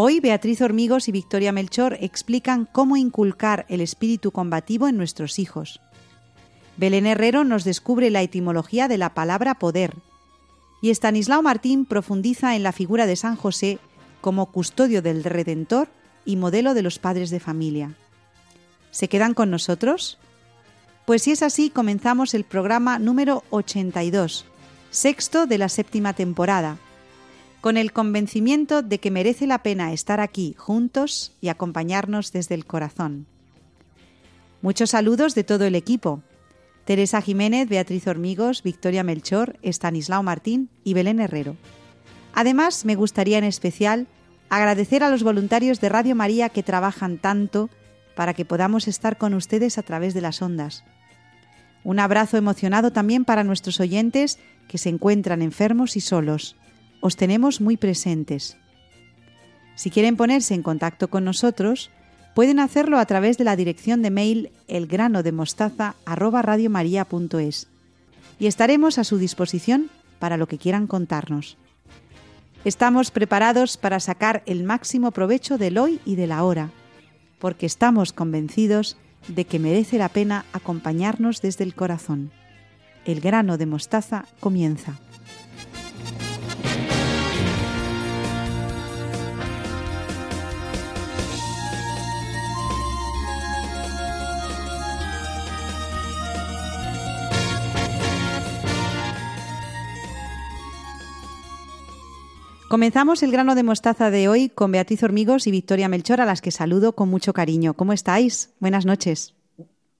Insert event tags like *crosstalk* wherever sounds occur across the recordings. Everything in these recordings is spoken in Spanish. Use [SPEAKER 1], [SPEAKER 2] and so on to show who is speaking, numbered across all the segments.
[SPEAKER 1] Hoy Beatriz Hormigos y Victoria Melchor explican cómo inculcar el espíritu combativo en nuestros hijos. Belén Herrero nos descubre la etimología de la palabra poder, y Estanislao Martín profundiza en la figura de San José como custodio del Redentor y modelo de los padres de familia. ¿Se quedan con nosotros? Pues si es así, comenzamos el programa número 82, sexto de la séptima temporada, con el convencimiento de que merece la pena estar aquí juntos y acompañarnos desde el corazón. Muchos saludos de todo el equipo. Teresa Jiménez, Beatriz Hormigos, Victoria Melchor, Estanislao Martín y Belén Herrero. Además, me gustaría en especial agradecer a los voluntarios de Radio María que trabajan tanto para que podamos estar con ustedes a través de las ondas. Un abrazo emocionado también para nuestros oyentes que se encuentran enfermos y solos. Os tenemos muy presentes. Si quieren ponerse en contacto con nosotros, Pueden hacerlo a través de la dirección de mail elgranodemostaza@radiomaria.es y estaremos a su disposición para lo que quieran contarnos. Estamos preparados para sacar el máximo provecho del hoy y de la hora, porque estamos convencidos de que merece la pena acompañarnos desde el corazón. El grano de mostaza comienza. Comenzamos el grano de mostaza de hoy con Beatriz Hormigos y Victoria Melchor, a las que saludo con mucho cariño. ¿Cómo estáis? Buenas noches.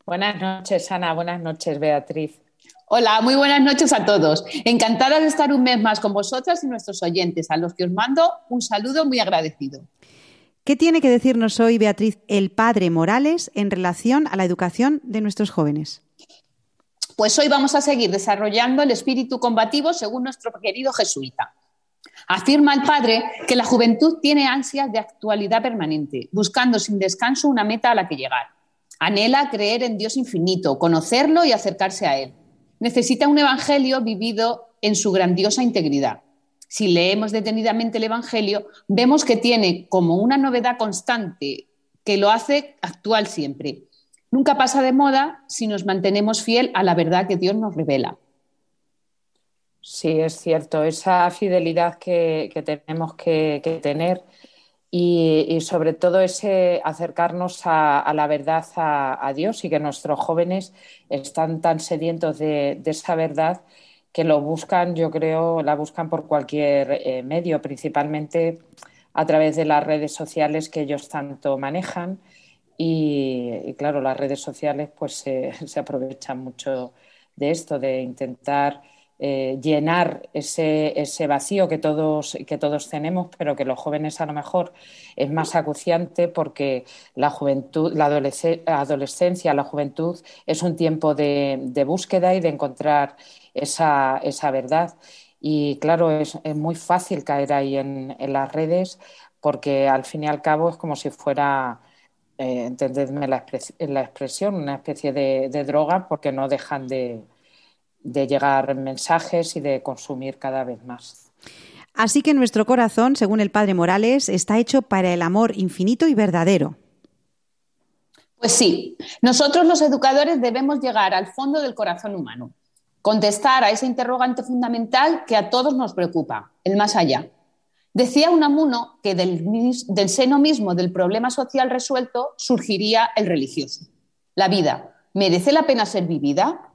[SPEAKER 2] Buenas noches, Ana. Buenas noches, Beatriz.
[SPEAKER 3] Hola, muy buenas noches a todos. Encantada de estar un mes más con vosotras y nuestros oyentes, a los que os mando un saludo muy agradecido.
[SPEAKER 1] ¿Qué tiene que decirnos hoy, Beatriz, el padre Morales en relación a la educación de nuestros jóvenes?
[SPEAKER 3] Pues hoy vamos a seguir desarrollando el espíritu combativo según nuestro querido jesuita. Afirma el padre que la juventud tiene ansias de actualidad permanente, buscando sin descanso una meta a la que llegar. Anhela creer en Dios infinito, conocerlo y acercarse a Él. Necesita un Evangelio vivido en su grandiosa integridad. Si leemos detenidamente el Evangelio, vemos que tiene como una novedad constante que lo hace actual siempre. Nunca pasa de moda si nos mantenemos fiel a la verdad que Dios nos revela.
[SPEAKER 2] Sí, es cierto, esa fidelidad que, tenemos que, tener y, sobre todo ese acercarnos a, la verdad, a, Dios y que nuestros jóvenes están tan sedientos de, esa verdad que lo buscan, yo creo, la buscan por cualquier eh, medio, principalmente a través de las redes sociales que ellos tanto manejan y, claro, las redes sociales pues *laughs* se aprovechan mucho de esto, de intentar eh, llenar ese, ese, vacío que todos, que todos tenemos, pero que los jóvenes a lo mejor es más acuciante porque la juventud, la adolescencia, la juventud es un tiempo de, búsqueda y de encontrar esa, esa verdad. Y claro, es, es, muy fácil caer ahí en, las redes porque al fin y al cabo es como si fuera, eh, entendedme la, expresión, una especie de droga porque no dejan de, de llegar mensajes y de consumir cada vez más.
[SPEAKER 1] Así que nuestro corazón, según el Padre Morales, está hecho para el amor infinito y verdadero.
[SPEAKER 3] Pues sí, nosotros los educadores debemos llegar al fondo del corazón humano, contestar a ese interrogante fundamental que a todos nos preocupa, el más allá. Decía Unamuno que del, del seno mismo del problema social resuelto surgiría el religioso. La vida, ¿merece la pena ser vivida?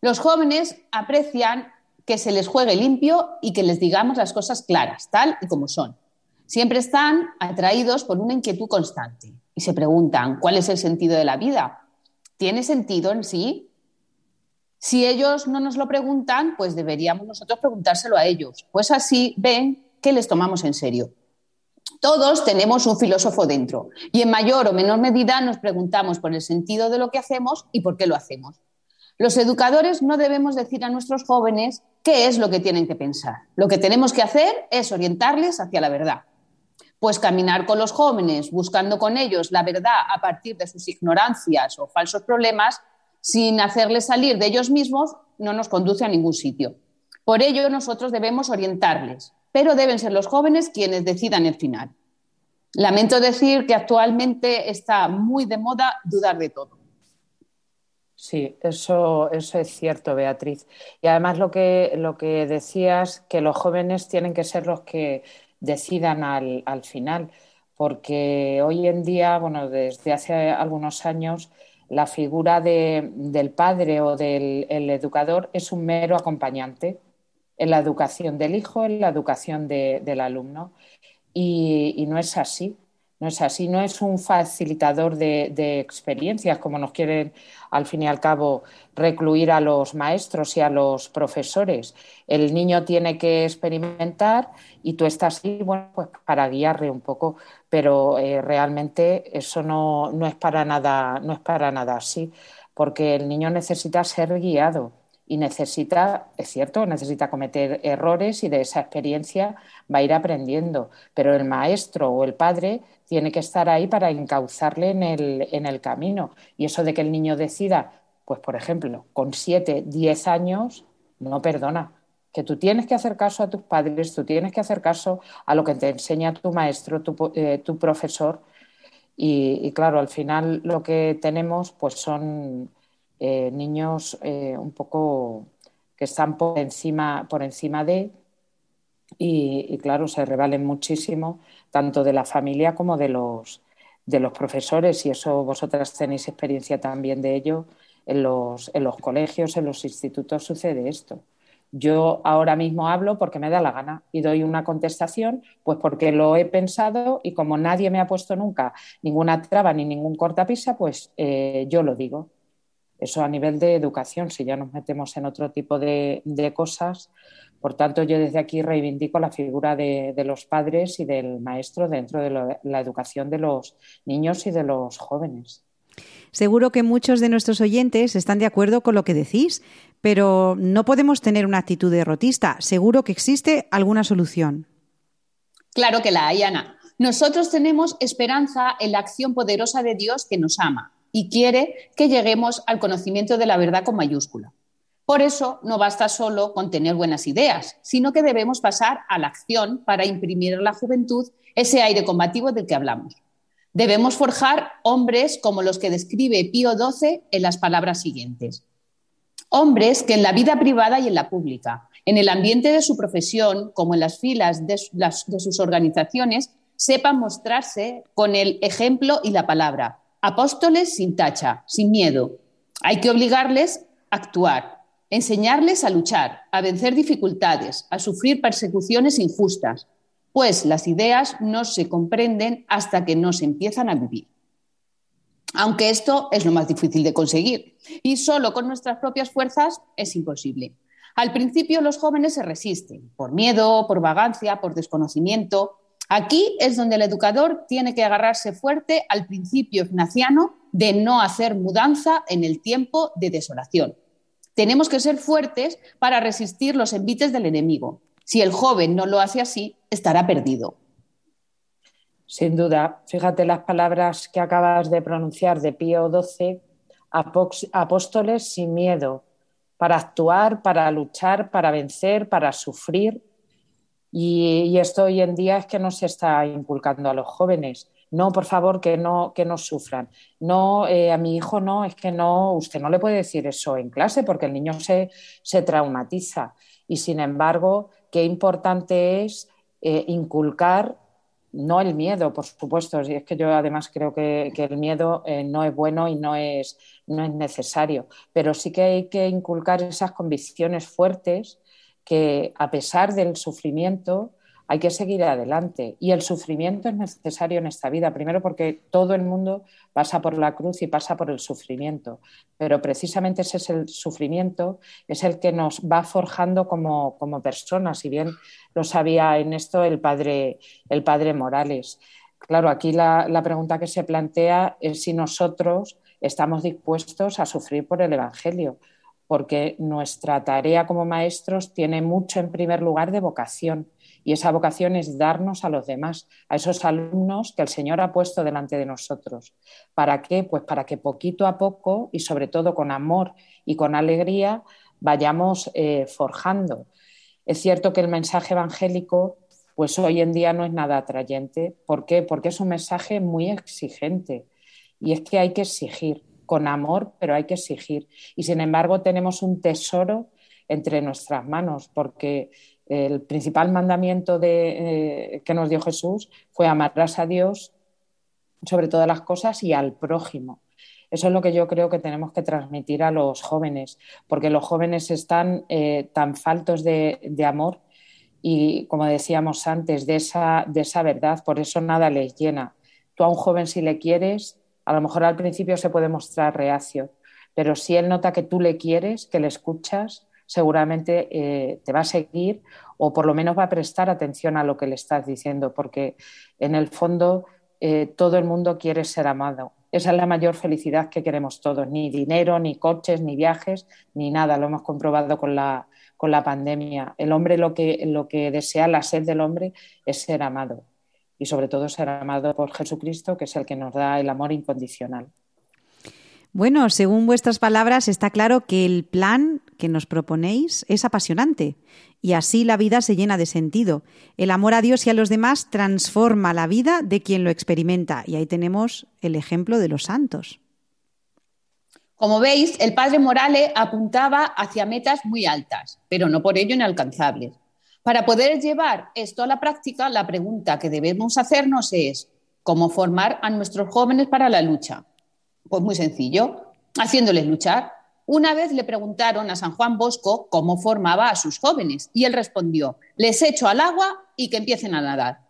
[SPEAKER 3] Los jóvenes aprecian que se les juegue limpio y que les digamos las cosas claras, tal y como son. Siempre están atraídos por una inquietud constante y se preguntan, ¿cuál es el sentido de la vida? ¿Tiene sentido en sí? Si ellos no nos lo preguntan, pues deberíamos nosotros preguntárselo a ellos, pues así ven que les tomamos en serio. Todos tenemos un filósofo dentro y en mayor o menor medida nos preguntamos por el sentido de lo que hacemos y por qué lo hacemos. Los educadores no debemos decir a nuestros jóvenes qué es lo que tienen que pensar. Lo que tenemos que hacer es orientarles hacia la verdad. Pues caminar con los jóvenes, buscando con ellos la verdad a partir de sus ignorancias o falsos problemas, sin hacerles salir de ellos mismos, no nos conduce a ningún sitio. Por ello, nosotros debemos orientarles, pero deben ser los jóvenes quienes decidan el final. Lamento decir que actualmente está muy de moda dudar de todo.
[SPEAKER 2] Sí, eso, eso es cierto, Beatriz. Y además lo que, lo que decías, que los jóvenes tienen que ser los que decidan al, al final, porque hoy en día, bueno, desde hace algunos años, la figura de, del padre o del educador es un mero acompañante en la educación del hijo, en la educación del alumno. Y, no es así. No es así, no es un facilitador de, experiencias como nos quieren al fin y al cabo recluir a los maestros y a los profesores. El niño tiene que experimentar y tú estás ahí bueno, pues para guiarle un poco, pero eh, realmente eso no, no, es para nada, no es para nada así, porque el niño necesita ser guiado y necesita, es cierto, necesita cometer errores y de esa experiencia va a ir aprendiendo, pero el maestro o el padre tiene que estar ahí para encauzarle en el, en el camino. Y eso de que el niño decida, pues por ejemplo, con siete, diez años, no perdona, que tú tienes que hacer caso a tus padres, tú tienes que hacer caso a lo que te enseña tu maestro, tu, eh, tu profesor. Y, y, claro, al final lo que tenemos pues son eh, niños eh, un poco que están por encima, por encima de, y, claro, se revalen muchísimo tanto de la familia como de los, de los profesores, y eso vosotras tenéis experiencia también de ello. En los, en los colegios, en los institutos sucede esto. Yo ahora mismo hablo porque me da la gana y doy una contestación, pues porque lo he pensado y como nadie me ha puesto nunca ninguna traba ni ningún cortapisa, pues eh, yo lo digo. Eso a nivel de educación, si ya nos metemos en otro tipo de, cosas. Por tanto, yo desde aquí reivindico la figura de, los padres y del maestro dentro de la educación de los niños y de los jóvenes.
[SPEAKER 1] Seguro que muchos de nuestros oyentes están de acuerdo con lo que decís, pero no podemos tener una actitud derrotista. Seguro que existe alguna solución.
[SPEAKER 3] Claro que la hay, Ana. Nosotros tenemos esperanza en la acción poderosa de Dios que nos ama y quiere que lleguemos al conocimiento de la verdad con mayúscula. Por eso no basta solo con tener buenas ideas, sino que debemos pasar a la acción para imprimir a la juventud ese aire combativo del que hablamos. Debemos forjar hombres como los que describe Pío XII en las palabras siguientes. Hombres que en la vida privada y en la pública, en el ambiente de su profesión, como en las filas de, de sus organizaciones, sepan mostrarse con el ejemplo y la palabra, Apóstoles sin tacha, sin miedo. Hay que obligarles a actuar, enseñarles a luchar, a vencer dificultades, a sufrir persecuciones injustas, pues las ideas no se comprenden hasta que no se empiezan a vivir. Aunque esto es lo más difícil de conseguir y solo con nuestras propias fuerzas es imposible. Al principio los jóvenes se resisten por miedo, por vagancia, por desconocimiento, Aquí es donde el educador tiene que agarrarse fuerte al principio ignaciano de no hacer mudanza en el tiempo de desolación. Tenemos que ser fuertes para resistir los envites del enemigo. Si el joven no lo hace así, estará perdido.
[SPEAKER 2] Sin duda, fíjate las palabras que acabas de pronunciar de Pío XII, apóstoles sin miedo, para actuar, para luchar, para vencer, para sufrir y, esto hoy en día es que no se está inculcando a los jóvenes. No, por favor, que no, que no sufran. No, eh, a mi hijo no, es que no, usted no le puede decir eso en clase porque el niño se, se traumatiza. Y sin embargo, qué importante es eh, inculcar, no el miedo, por supuesto, y es que yo además creo que, que el miedo eh, no es bueno y no es, no es necesario, pero sí que hay que inculcar esas convicciones fuertes que a pesar del sufrimiento, hay que seguir adelante. Y el sufrimiento es necesario en esta vida, primero porque todo el mundo pasa por la cruz y pasa por el sufrimiento, pero precisamente ese es el sufrimiento, es el que nos va forjando como, personas, si bien lo sabía en esto el padre, el padre Morales. Claro, aquí la, la pregunta que se plantea es si nosotros estamos dispuestos a sufrir por el Evangelio porque nuestra tarea como maestros tiene mucho en primer lugar de vocación y esa vocación es darnos a los demás, a esos alumnos que el Señor ha puesto delante de nosotros. ¿Para qué? Pues para que poquito a poco y sobre todo con amor y con alegría vayamos eh, forjando. Es cierto que el mensaje evangélico pues hoy en día no es nada atrayente. ¿Por qué? Porque es un mensaje muy exigente y es que hay que exigir con amor, pero hay que exigir. Y sin embargo tenemos un tesoro entre nuestras manos porque el principal mandamiento eh, que nos dio Jesús fue amarás a Dios sobre todas las cosas y al prójimo. Eso es lo que yo creo que tenemos que transmitir a los jóvenes, porque los jóvenes están eh, tan faltos de, amor y, como decíamos antes, de esa, de esa verdad, por eso nada les llena. Tú a un joven si le quieres, a lo mejor al principio se puede mostrar reacio, pero si él nota que tú le quieres, que le escuchas, seguramente eh, te va a seguir o por lo menos va a prestar atención a lo que le estás diciendo, porque en el fondo eh, todo el mundo quiere ser amado. Esa es la mayor felicidad que queremos todos, ni dinero, ni coches, ni viajes, ni nada. Lo hemos comprobado con la, con la pandemia. El hombre lo que, lo que desea, la sed del hombre, es ser amado. Y sobre todo ser amado por Jesucristo, que es el que nos da el amor incondicional.
[SPEAKER 1] Bueno, según vuestras palabras, está claro que el plan que nos proponéis es apasionante y así la vida se llena de sentido. El amor a Dios y a los demás transforma la vida de quien lo experimenta y ahí tenemos el ejemplo de los santos.
[SPEAKER 3] Como veis, el padre Morales apuntaba hacia metas muy altas, pero no por ello inalcanzables. Para poder llevar esto a la práctica, la pregunta que debemos hacernos es cómo formar a nuestros jóvenes para la lucha. Pues muy sencillo, haciéndoles luchar. Una vez le preguntaron a San Juan Bosco cómo formaba a sus jóvenes y él respondió, les echo al agua y que empiecen a nadar.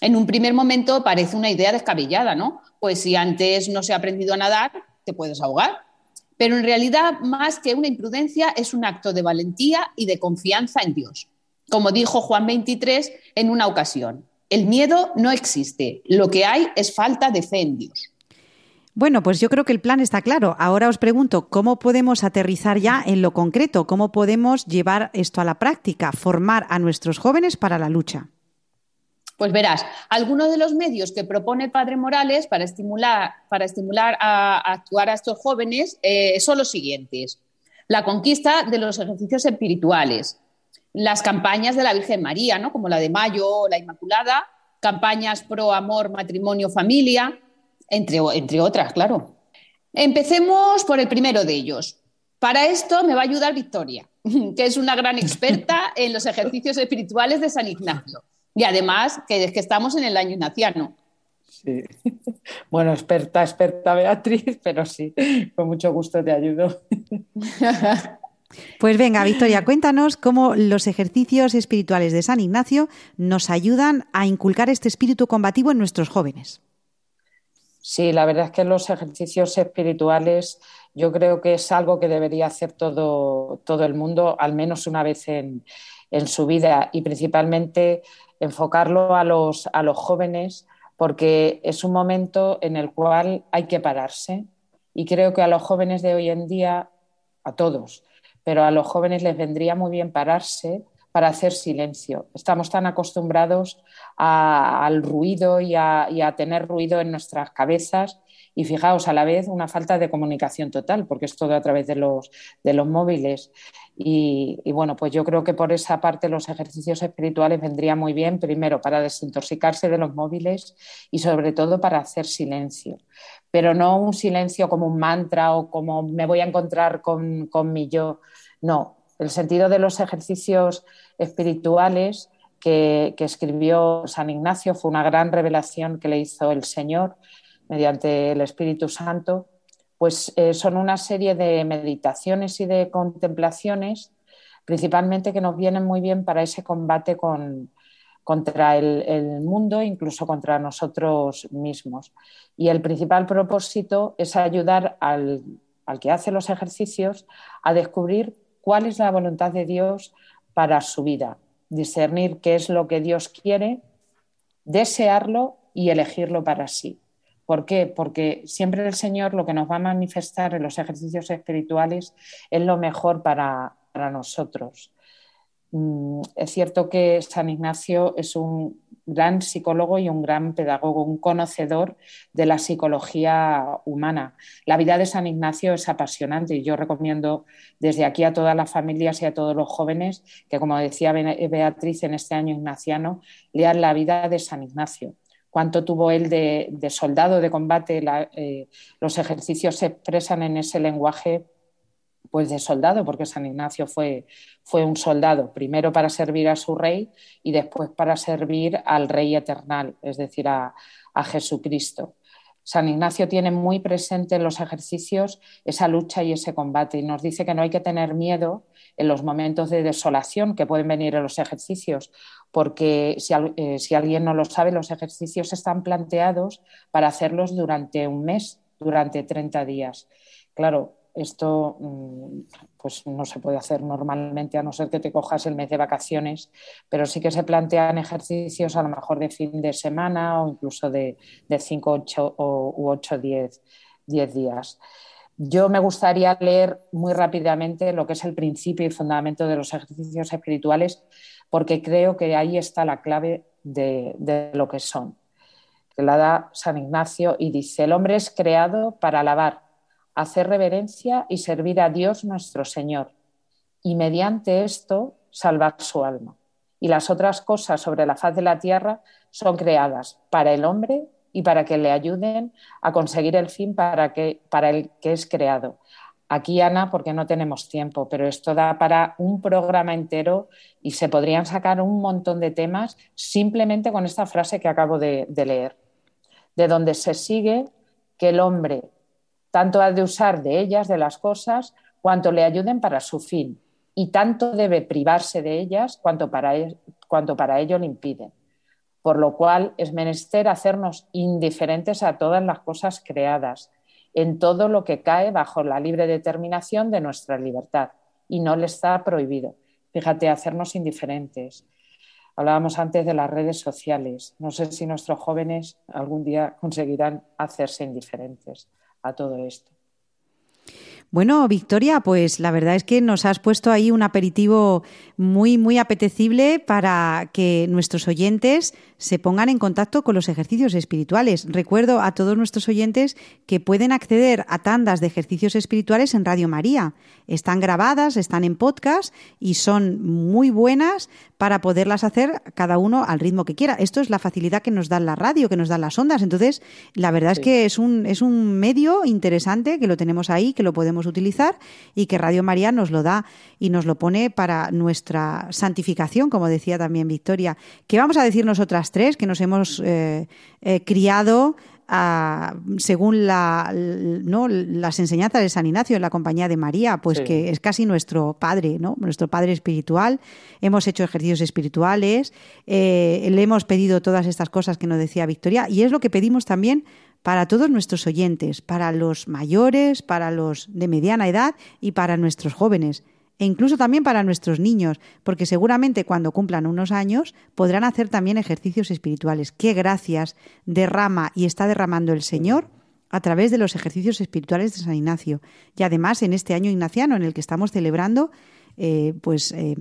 [SPEAKER 3] En un primer momento parece una idea descabellada, ¿no? Pues si antes no se ha aprendido a nadar, te puedes ahogar. Pero en realidad, más que una imprudencia, es un acto de valentía y de confianza en Dios. Como dijo Juan 23 en una ocasión, el miedo no existe, lo que hay es falta de fe en Dios.
[SPEAKER 1] Bueno, pues yo creo que el plan está claro. Ahora os pregunto, ¿cómo podemos aterrizar ya en lo concreto? ¿Cómo podemos llevar esto a la práctica, formar a nuestros jóvenes para la lucha?
[SPEAKER 3] Pues verás, algunos de los medios que propone el Padre Morales para estimular, para estimular a, actuar a estos jóvenes eh, son los siguientes. La conquista de los ejercicios espirituales, las campañas de la Virgen María, ¿no? como la de Mayo o la Inmaculada, campañas pro amor, matrimonio, familia, entre, otras, claro. Empecemos por el primero de ellos. Para esto me va a ayudar Victoria, *laughs* que es una gran experta *laughs* en los ejercicios espirituales de San Ignacio. Y además, que es que estamos en el año ignaciano.
[SPEAKER 2] Sí. *laughs* Bueno, experta, experta Beatriz, pero sí, con mucho gusto te ayudo.
[SPEAKER 1] Pues venga, Victoria, cuéntanos cómo los ejercicios espirituales de San Ignacio nos ayudan a inculcar este espíritu combativo en nuestros jóvenes.
[SPEAKER 2] Sí, la verdad es que los ejercicios espirituales yo creo que es algo que debería hacer todo, todo el mundo, al menos una vez en, su vida y principalmente enfocarlo a los, a los jóvenes porque es un momento en el cual hay que pararse y creo que a los jóvenes de hoy en día, a todos, pero a los jóvenes les vendría muy bien pararse para hacer silencio. Estamos tan acostumbrados al ruido y a, tener ruido en nuestras cabezas y fijaos a la vez una falta de comunicación total, porque es todo a través de los, de los móviles. Y, bueno, pues yo creo que por esa parte los ejercicios espirituales vendrían muy bien, primero para desintoxicarse de los móviles y sobre todo para hacer silencio. Pero no un silencio como un mantra o como me voy a encontrar con, con mi yo. No, el sentido de los ejercicios espirituales que, escribió San Ignacio fue una gran revelación que le hizo el Señor mediante el Espíritu Santo, pues eh, son una serie de meditaciones y de contemplaciones, principalmente que nos vienen muy bien para ese combate con, contra el, mundo, incluso contra nosotros mismos. Y el principal propósito es ayudar al, al que hace los ejercicios a descubrir cuál es la voluntad de Dios para su vida, discernir qué es lo que Dios quiere, desearlo y elegirlo para sí. ¿Por qué? Porque siempre el Señor lo que nos va a manifestar en los ejercicios espirituales es lo mejor para, para nosotros. Mm, es cierto que San Ignacio es un gran psicólogo y un gran pedagogo, un conocedor de la psicología humana. La vida de San Ignacio es apasionante y yo recomiendo desde aquí a todas las familias y a todos los jóvenes que, como decía Beatriz en este año ignaciano, lean la vida de San Ignacio. Cuánto tuvo él de, soldado de combate, eh, los ejercicios se expresan en ese lenguaje pues de soldado, porque San Ignacio fue, fue un soldado, primero para servir a su rey y después para servir al rey eternal, es decir, a, a Jesucristo. San Ignacio tiene muy presente en los ejercicios esa lucha y ese combate y nos dice que no hay que tener miedo en los momentos de desolación que pueden venir en los ejercicios, porque si, eh, si alguien no lo sabe, los ejercicios están planteados para hacerlos durante un mes, durante 30 días. Claro, esto mm, pues no se puede hacer normalmente a no ser que te cojas el mes de vacaciones, pero sí que se plantean ejercicios a lo mejor de fin de semana o incluso de 5 ocho, u 8 10 días. Yo me gustaría leer muy rápidamente lo que es el principio y fundamento de los ejercicios espirituales, porque creo que ahí está la clave de, de lo que son. Que la da San Ignacio y dice, el hombre es creado para alabar hacer reverencia y servir a Dios nuestro Señor, y mediante esto salvar su alma. Y las otras cosas sobre la faz de la tierra son creadas para el hombre y para que le ayuden a conseguir el fin para, que, para el que es creado. Aquí, Ana, porque no tenemos tiempo, pero esto da para un programa entero y se podrían sacar un montón de temas simplemente con esta frase que acabo de, de leer, de donde se sigue que el hombre tanto ha de usar de ellas, de las cosas, cuanto le ayuden para su fin, y tanto debe privarse de ellas cuanto para, cuanto para ello le impiden. Por lo cual es menester hacernos indiferentes a todas las cosas creadas, en todo lo que cae bajo la libre determinación de nuestra libertad, y no le está prohibido. Fíjate, hacernos indiferentes. Hablábamos antes de las redes sociales. No sé si nuestros jóvenes algún día conseguirán hacerse indiferentes a todo esto.
[SPEAKER 1] Bueno, Victoria, pues la verdad es que nos has puesto ahí un aperitivo muy, muy apetecible para que nuestros oyentes se pongan en contacto con los ejercicios espirituales. Recuerdo a todos nuestros oyentes que pueden acceder a tandas de ejercicios espirituales en Radio María. Están grabadas, están en podcast y son muy buenas para poderlas hacer cada uno al ritmo que quiera. Esto es la facilidad que nos da la radio, que nos dan las ondas. Entonces, la verdad es que es un, es un medio interesante que lo tenemos ahí, que lo podemos utilizar y que Radio María nos lo da y nos lo pone para nuestra santificación, como decía también Victoria. ¿Qué vamos a decir nosotras tres que nos hemos eh, eh, criado? según la, ¿no? las enseñanzas de San Ignacio en la compañía de María, pues que es casi nuestro padre, ¿no? nuestro padre espiritual. Hemos hecho ejercicios espirituales, eh, le hemos pedido todas estas cosas que nos decía Victoria y es lo que pedimos también para todos nuestros oyentes, para los mayores, para los de mediana edad y para nuestros jóvenes e incluso también para nuestros niños, porque seguramente cuando cumplan unos años podrán hacer también ejercicios espirituales. Qué gracias derrama y está derramando el Señor a través de los ejercicios espirituales de San Ignacio. Y además en este año ignaciano en el que estamos celebrando, eh, pues eh,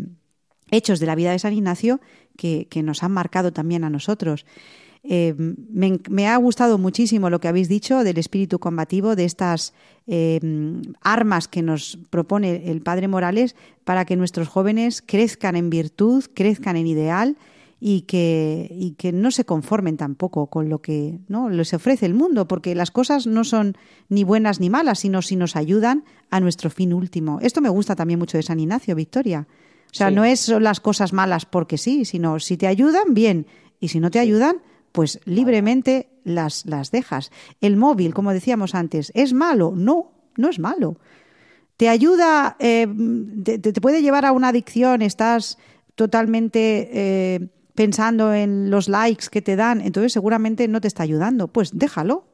[SPEAKER 1] hechos de la vida de San Ignacio que, que nos han marcado también a nosotros. Eh, me, ha gustado muchísimo lo que habéis dicho del espíritu combativo, de estas eh, armas que nos propone el Padre Morales para que nuestros jóvenes crezcan en virtud, crezcan en ideal y que, y que no se conformen tampoco con lo que ¿no? les ofrece el mundo, porque las cosas no son ni buenas ni malas, sino si nos ayudan a nuestro fin último. Esto me gusta también mucho de San Ignacio, Victoria. O sea, no es las cosas malas porque sí, sino si te ayudan, bien, y si no te ayudan, pues libremente las, las dejas. El móvil, como decíamos antes, ¿es malo? No, no es malo. ¿Te ayuda, eh, te, puede llevar a una adicción? ¿Estás totalmente eh, pensando en los likes que te dan, entonces seguramente no te está ayudando. Pues déjalo,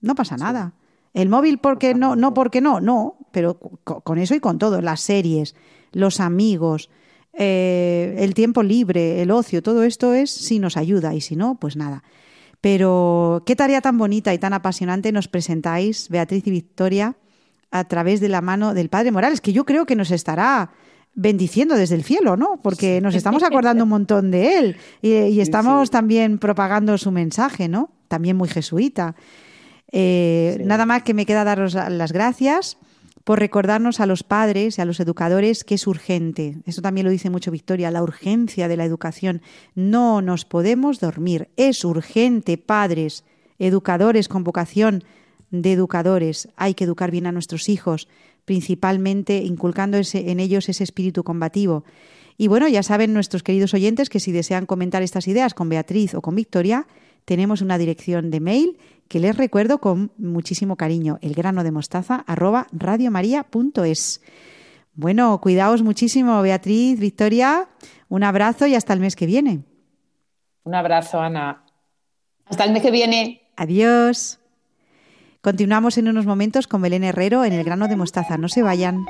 [SPEAKER 1] no pasa nada. El móvil, porque no? No, porque no, no, pero con eso y con todo, las series, los amigos, eh, el tiempo libre, el ocio, todo esto es si nos ayuda y si no, pues nada. Pero qué tarea tan bonita y tan apasionante nos presentáis, Beatriz y Victoria, a través de la mano del Padre Morales, que yo creo que nos estará bendiciendo desde el cielo, ¿no? Porque nos estamos acordando un montón de él y, estamos también propagando su mensaje, ¿no? También muy jesuita. Eh, nada más que me queda daros las gracias por recordarnos a los padres y a los educadores que es urgente. Eso también lo dice mucho Victoria, la urgencia de la educación. No nos podemos dormir. Es urgente, padres, educadores con vocación de educadores. Hay que educar bien a nuestros hijos, principalmente inculcando en ellos ese espíritu combativo. Y bueno, ya saben nuestros queridos oyentes que si desean comentar estas ideas con Beatriz o con Victoria, tenemos una dirección de mail que les recuerdo con muchísimo cariño, el grano de mostaza arroba radiomaria.es. Bueno, cuidaos muchísimo, Beatriz, Victoria. Un abrazo y hasta el mes que viene.
[SPEAKER 2] Un abrazo, Ana.
[SPEAKER 3] Hasta el mes que viene.
[SPEAKER 1] Adiós. Continuamos en unos momentos con Belén Herrero en el grano de mostaza. No se vayan.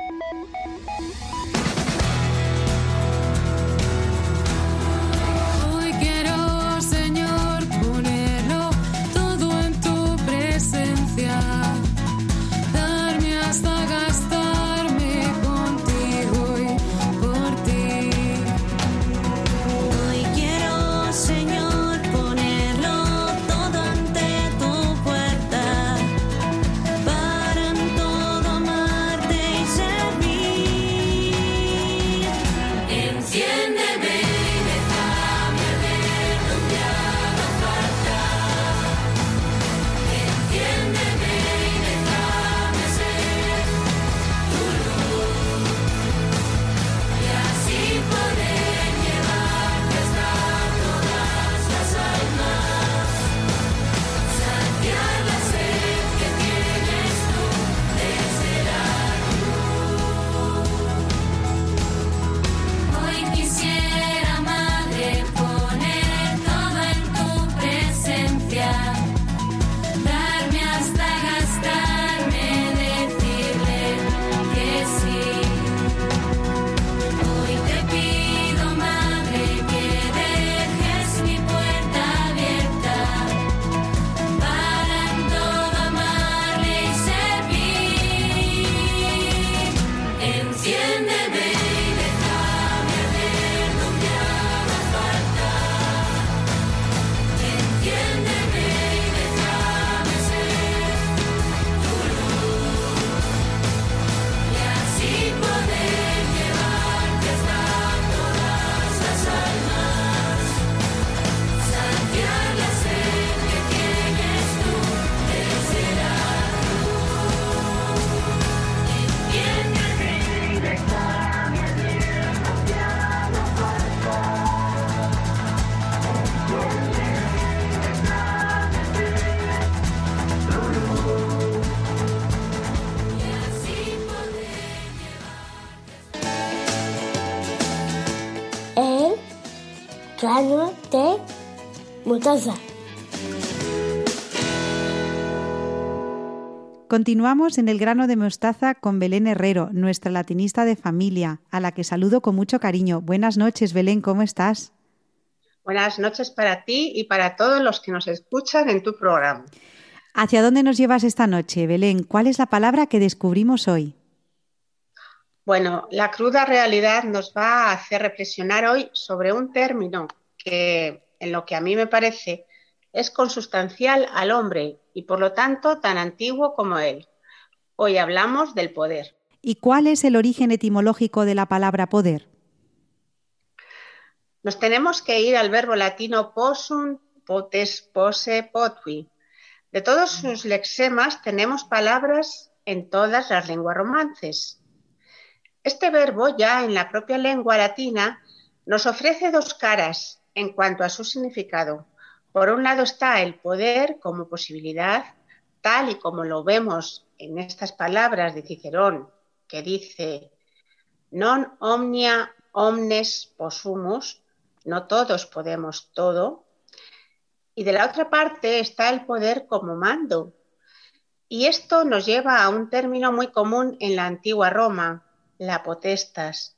[SPEAKER 1] Continuamos en el grano de mostaza con Belén Herrero, nuestra latinista de familia, a la que saludo con mucho cariño. Buenas noches, Belén, ¿cómo estás?
[SPEAKER 4] Buenas noches para ti y para todos los que nos escuchan en tu programa.
[SPEAKER 1] ¿Hacia dónde nos llevas esta noche, Belén? ¿Cuál es la palabra que descubrimos hoy?
[SPEAKER 4] Bueno, la cruda realidad nos va a hacer reflexionar hoy sobre un término que, en lo que a mí me parece, es consustancial al hombre y por lo tanto tan antiguo como él. Hoy hablamos del poder.
[SPEAKER 1] ¿Y cuál es el origen etimológico de la palabra poder?
[SPEAKER 4] Nos tenemos que ir al verbo latino posum, potes, pose, potui. De todos sus lexemas tenemos palabras en todas las lenguas romances. Este verbo ya en la propia lengua latina nos ofrece dos caras en cuanto a su significado. Por un lado está el poder como posibilidad, tal y como lo vemos en estas palabras de Cicerón, que dice non omnia omnes possumus, no todos podemos todo. Y de la otra parte está el poder como mando. Y esto nos lleva a un término muy común en la antigua Roma, la potestas,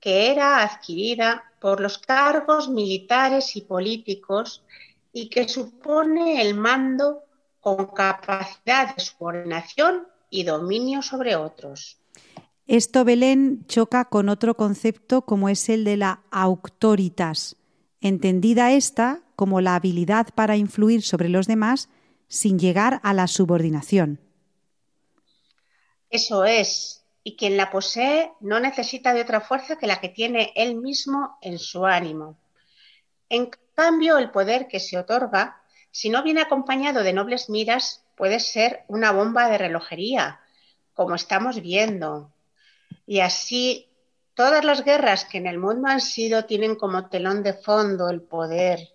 [SPEAKER 4] que era adquirida por los cargos militares y políticos y que supone el mando con capacidad de subordinación y dominio sobre otros.
[SPEAKER 1] Esto, Belén, choca con otro concepto como es el de la auctoritas, entendida esta como la habilidad para influir sobre los demás sin llegar a la subordinación.
[SPEAKER 4] Eso es, y quien la posee no necesita de otra fuerza que la que tiene él mismo en su ánimo. En cambio, el poder que se otorga, si no viene acompañado de nobles miras, puede ser una bomba de relojería, como estamos viendo. Y así, todas las guerras que en el mundo han sido tienen como telón de fondo el poder.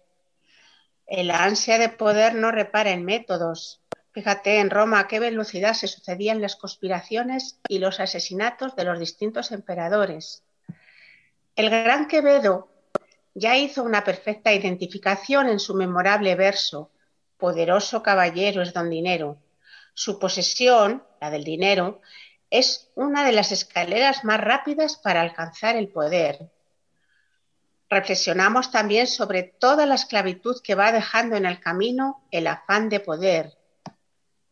[SPEAKER 4] El ansia de poder no repara en métodos. Fíjate en Roma a qué velocidad se sucedían las conspiraciones y los asesinatos de los distintos emperadores. El gran Quevedo ya hizo una perfecta identificación en su memorable verso, Poderoso caballero es don dinero. Su posesión, la del dinero, es una de las escaleras más rápidas para alcanzar el poder. Reflexionamos también sobre toda la esclavitud que va dejando en el camino el afán de poder.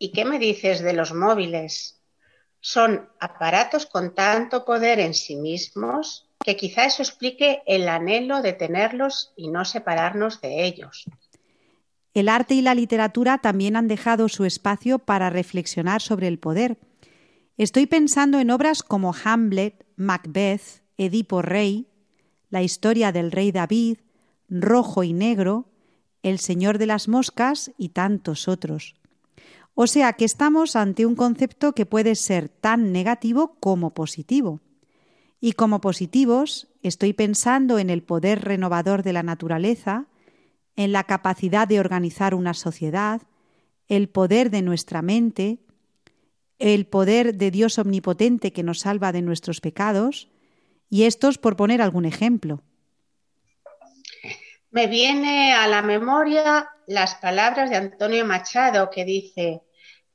[SPEAKER 4] ¿Y qué me dices de los móviles? Son aparatos con tanto poder en sí mismos que quizá eso explique el anhelo de tenerlos y no separarnos de ellos.
[SPEAKER 1] El arte y la literatura también han dejado su espacio para reflexionar sobre el poder. Estoy pensando en obras como Hamlet, Macbeth, Edipo Rey, la historia del rey David, Rojo y Negro, El Señor de las Moscas y tantos otros. O sea que estamos ante un concepto que puede ser tan negativo como positivo. Y como positivos, estoy pensando en el poder renovador de la naturaleza, en la capacidad de organizar una sociedad, el poder de nuestra mente, el poder de Dios omnipotente que nos salva de nuestros pecados, y estos por poner algún ejemplo.
[SPEAKER 4] Me viene a la memoria las palabras de Antonio Machado que dice,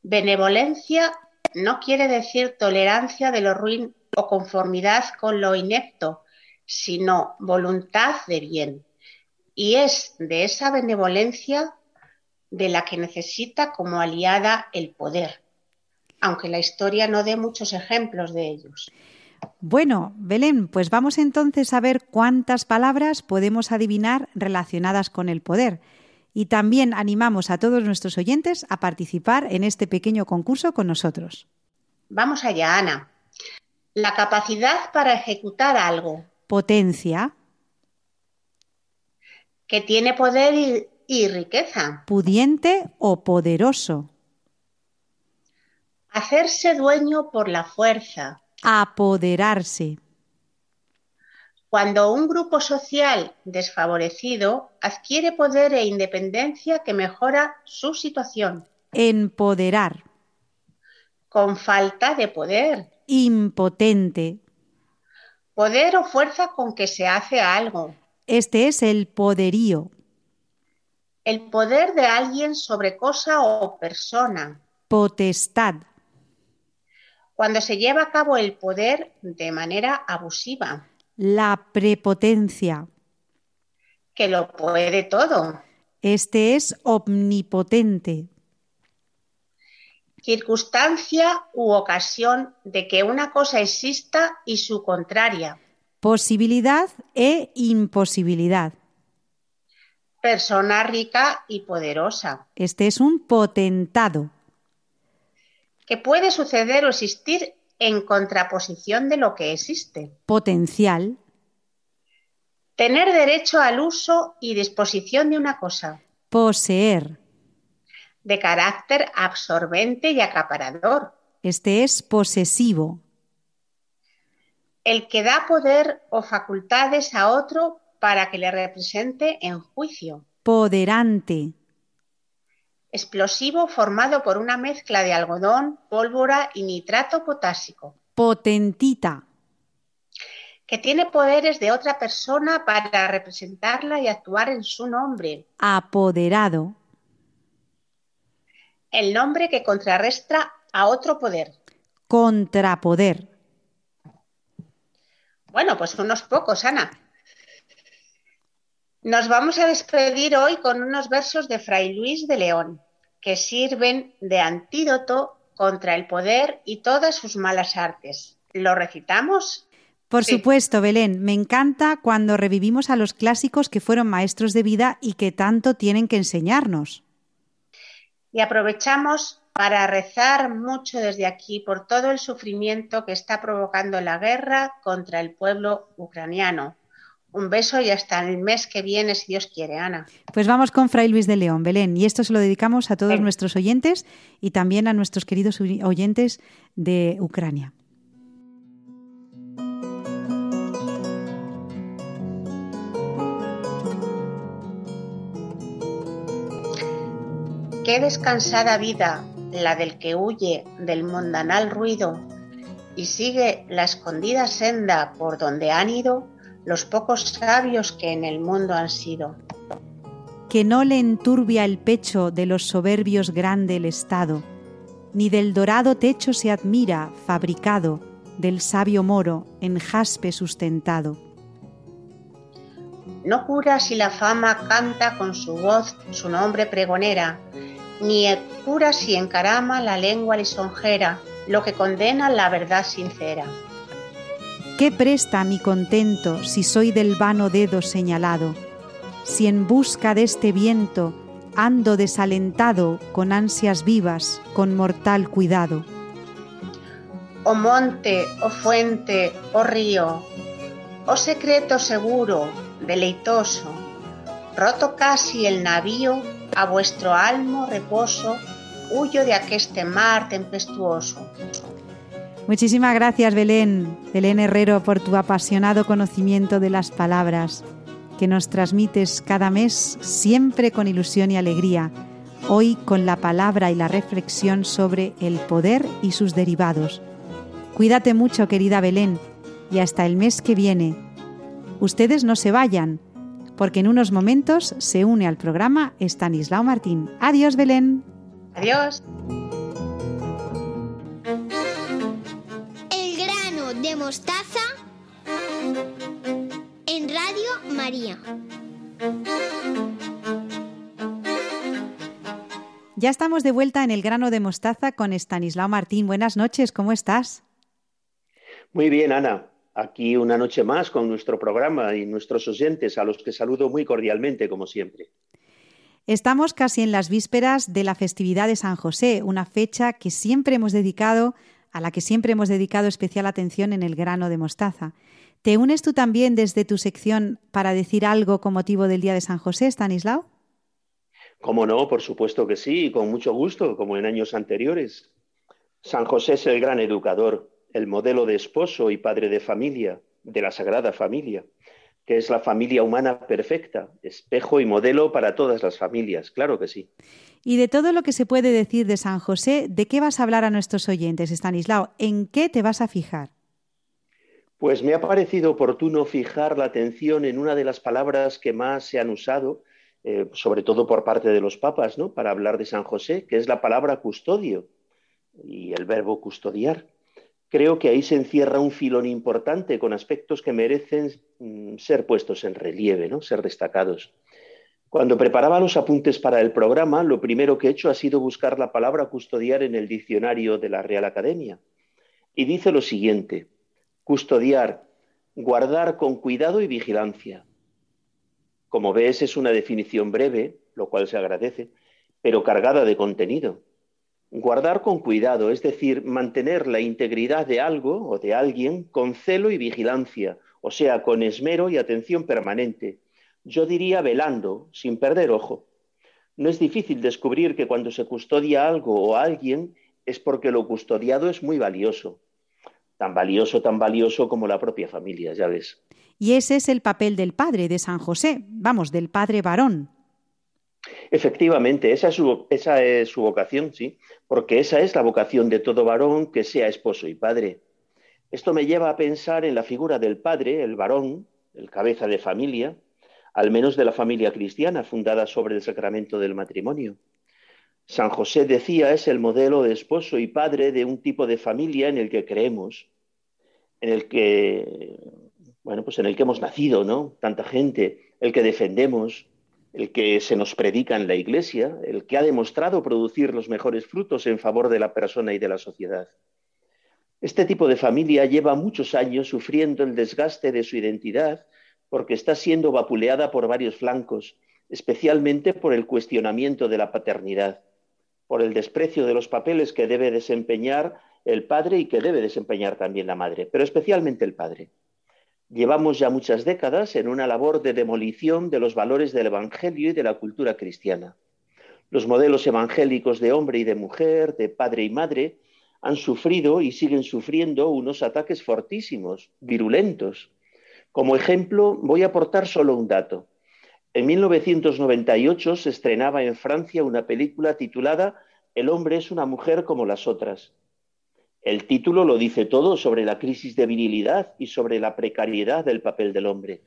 [SPEAKER 4] benevolencia no quiere decir tolerancia de lo ruin o conformidad con lo inepto, sino voluntad de bien. Y es de esa benevolencia de la que necesita como aliada el poder, aunque la historia no dé muchos ejemplos de ellos.
[SPEAKER 1] Bueno, Belén, pues vamos entonces a ver cuántas palabras podemos adivinar relacionadas con el poder. Y también animamos a todos nuestros oyentes a participar en este pequeño concurso con nosotros.
[SPEAKER 4] Vamos allá, Ana. La capacidad para ejecutar algo.
[SPEAKER 1] Potencia.
[SPEAKER 4] Que tiene poder y, y riqueza.
[SPEAKER 1] Pudiente o poderoso.
[SPEAKER 4] Hacerse dueño por la fuerza.
[SPEAKER 1] Apoderarse.
[SPEAKER 4] Cuando un grupo social desfavorecido adquiere poder e independencia que mejora su situación.
[SPEAKER 1] Empoderar.
[SPEAKER 4] Con falta de poder
[SPEAKER 1] impotente.
[SPEAKER 4] Poder o fuerza con que se hace algo.
[SPEAKER 1] Este es el poderío.
[SPEAKER 4] El poder de alguien sobre cosa o persona.
[SPEAKER 1] Potestad.
[SPEAKER 4] Cuando se lleva a cabo el poder de manera abusiva.
[SPEAKER 1] La prepotencia.
[SPEAKER 4] Que lo puede todo.
[SPEAKER 1] Este es omnipotente
[SPEAKER 4] circunstancia u ocasión de que una cosa exista y su contraria.
[SPEAKER 1] Posibilidad e imposibilidad.
[SPEAKER 4] Persona rica y poderosa.
[SPEAKER 1] Este es un potentado.
[SPEAKER 4] Que puede suceder o existir en contraposición de lo que existe.
[SPEAKER 1] Potencial.
[SPEAKER 4] Tener derecho al uso y disposición de una cosa.
[SPEAKER 1] Poseer
[SPEAKER 4] de carácter absorbente y acaparador.
[SPEAKER 1] Este es posesivo.
[SPEAKER 4] El que da poder o facultades a otro para que le represente en juicio.
[SPEAKER 1] Poderante.
[SPEAKER 4] Explosivo formado por una mezcla de algodón, pólvora y nitrato potásico.
[SPEAKER 1] Potentita.
[SPEAKER 4] que tiene poderes de otra persona para representarla y actuar en su nombre.
[SPEAKER 1] Apoderado.
[SPEAKER 4] El nombre que contrarresta a otro poder.
[SPEAKER 1] Contrapoder.
[SPEAKER 4] Bueno, pues unos pocos, Ana. Nos vamos a despedir hoy con unos versos de Fray Luis de León, que sirven de antídoto contra el poder y todas sus malas artes. ¿Lo recitamos?
[SPEAKER 1] Por supuesto, Belén, me encanta cuando revivimos a los clásicos que fueron maestros de vida y que tanto tienen que enseñarnos.
[SPEAKER 4] Y aprovechamos para rezar mucho desde aquí por todo el sufrimiento que está provocando la guerra contra el pueblo ucraniano. Un beso y hasta el mes que viene, si Dios quiere, Ana.
[SPEAKER 1] Pues vamos con Fray Luis de León, Belén, y esto se lo dedicamos a todos nuestros oyentes y también a nuestros queridos oyentes de Ucrania.
[SPEAKER 4] Qué descansada vida la del que huye del mundanal ruido y sigue la escondida senda por donde han ido los pocos sabios que en el mundo han sido.
[SPEAKER 1] Que no le enturbia el pecho de los soberbios grande el estado, ni del dorado techo se admira, fabricado, del sabio moro en jaspe sustentado.
[SPEAKER 4] No cura si la fama canta con su voz su nombre pregonera, ni cura si encarama la lengua lisonjera, lo que condena la verdad sincera.
[SPEAKER 1] ¿Qué presta mi contento si soy del vano dedo señalado? Si en busca de este viento ando desalentado con ansias vivas, con mortal cuidado.
[SPEAKER 4] Oh monte, oh fuente, oh río, oh secreto seguro, deleitoso, roto casi el navío a vuestro almo reposo, huyo de aqueste mar tempestuoso.
[SPEAKER 1] Muchísimas gracias, Belén, Belén Herrero, por tu apasionado conocimiento de las palabras que nos transmites cada mes, siempre con ilusión y alegría, hoy con la palabra y la reflexión sobre el poder y sus derivados. Cuídate mucho, querida Belén, y hasta el mes que viene. Ustedes no se vayan, porque en unos momentos se une al programa Estanislao Martín. Adiós, Belén.
[SPEAKER 4] Adiós.
[SPEAKER 5] Mostaza en Radio María.
[SPEAKER 1] Ya estamos de vuelta en el grano de mostaza con Estanislao Martín. Buenas noches, ¿cómo estás?
[SPEAKER 6] Muy bien, Ana aquí una noche más con nuestro programa y nuestros oyentes, a los que saludo muy cordialmente, como siempre.
[SPEAKER 1] Estamos casi en las vísperas de la festividad de San José, una fecha que siempre hemos dedicado, a la que siempre hemos dedicado especial atención en el grano de mostaza. ¿Te unes tú también desde tu sección para decir algo con motivo del Día de San José, Stanislao?
[SPEAKER 6] Cómo no, por supuesto que sí, con mucho gusto, como en años anteriores. San José es el gran educador, el modelo de esposo y padre de familia, de la Sagrada Familia, que es la familia humana perfecta, espejo y modelo para todas las familias, claro que sí.
[SPEAKER 1] Y de todo lo que se puede decir de San José, ¿de qué vas a hablar a nuestros oyentes, Stanislao? ¿En qué te vas a fijar?
[SPEAKER 6] Pues me ha parecido oportuno fijar la atención en una de las palabras que más se han usado, eh, sobre todo por parte de los papas, ¿no? para hablar de San José, que es la palabra custodio y el verbo custodiar creo que ahí se encierra un filón importante con aspectos que merecen mm, ser puestos en relieve, ¿no? ser destacados. Cuando preparaba los apuntes para el programa, lo primero que he hecho ha sido buscar la palabra custodiar en el diccionario de la Real Academia. Y dice lo siguiente, custodiar, guardar con cuidado y vigilancia. Como ves, es una definición breve, lo cual se agradece, pero cargada de contenido. Guardar con cuidado, es decir, mantener la integridad de algo o de alguien con celo y vigilancia, o sea, con esmero y atención permanente. Yo diría velando, sin perder ojo. No es difícil descubrir que cuando se custodia algo o alguien es porque lo custodiado es muy valioso. Tan valioso, tan valioso como la propia familia, ya ves.
[SPEAKER 1] Y ese es el papel del padre de San José, vamos, del padre varón.
[SPEAKER 6] Efectivamente, esa es, su, vocación, sí, porque esa es la vocación de todo varón que sea esposo y padre. Esto me lleva a pensar en la figura del padre, el varón, el cabeza de familia, al menos de la familia cristiana fundada sobre el sacramento del matrimonio. San José decía es el modelo de esposo y padre de un tipo de familia en el que creemos, en el que, bueno, pues en el que hemos nacido, ¿no? Tanta gente, el que defendemos, el que se nos predica en la iglesia, el que ha demostrado producir los mejores frutos en favor de la persona y de la sociedad. Este tipo de familia lleva muchos años sufriendo el desgaste de su identidad porque está siendo vapuleada por varios flancos, especialmente por el cuestionamiento de la paternidad por el desprecio de los papeles que debe desempeñar el padre y que debe desempeñar también la madre, pero especialmente el padre. Llevamos ya muchas décadas en una labor de demolición de los valores del Evangelio y de la cultura cristiana. Los modelos evangélicos de hombre y de mujer, de padre y madre, han sufrido y siguen sufriendo unos ataques fortísimos, virulentos. Como ejemplo, voy a aportar solo un dato. En 1998 se estrenaba en Francia una película titulada El hombre es una mujer como las otras. El título lo dice todo sobre la crisis de virilidad y sobre la precariedad del papel del hombre.